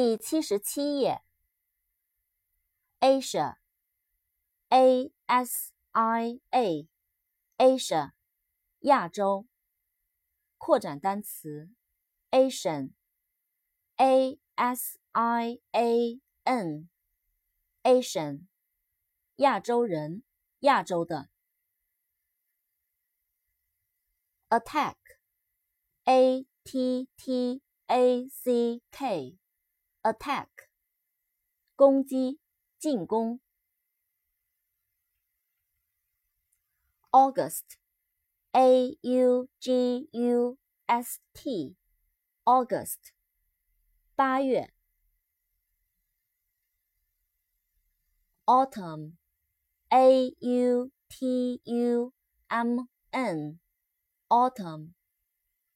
第七十七页，Asia，A S I A，Asia，亚洲。扩展单词，Asian，A S I A N，Asian，亚洲人，亚洲的。Attack，A T T A C K。attack，攻击，进攻。August，A U G U S T，August，八月。Autumn，A U T U M N，Autumn，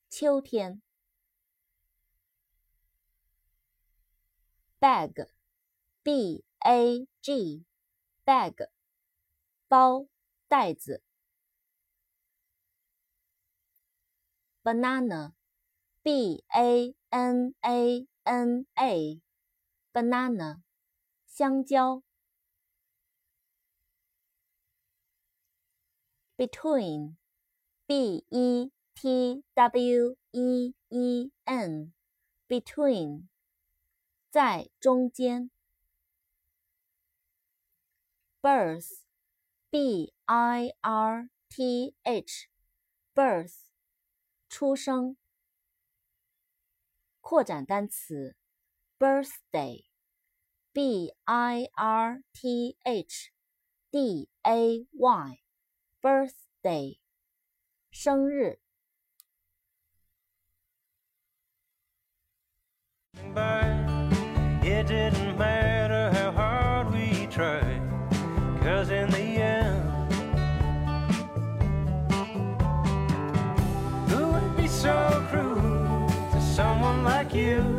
秋天。bag, b a g, bag, 包、袋子。banana, b a n a n a, banana, 香蕉。between, b e t w e e n, between. 在中间，birth，b-i-r-t-h，birth，出生。扩展单词，birthday，b-i-r-t-h-d-a-y，birthday，生日。matter how hard we try, cause in the end, who would be so cruel to someone like you?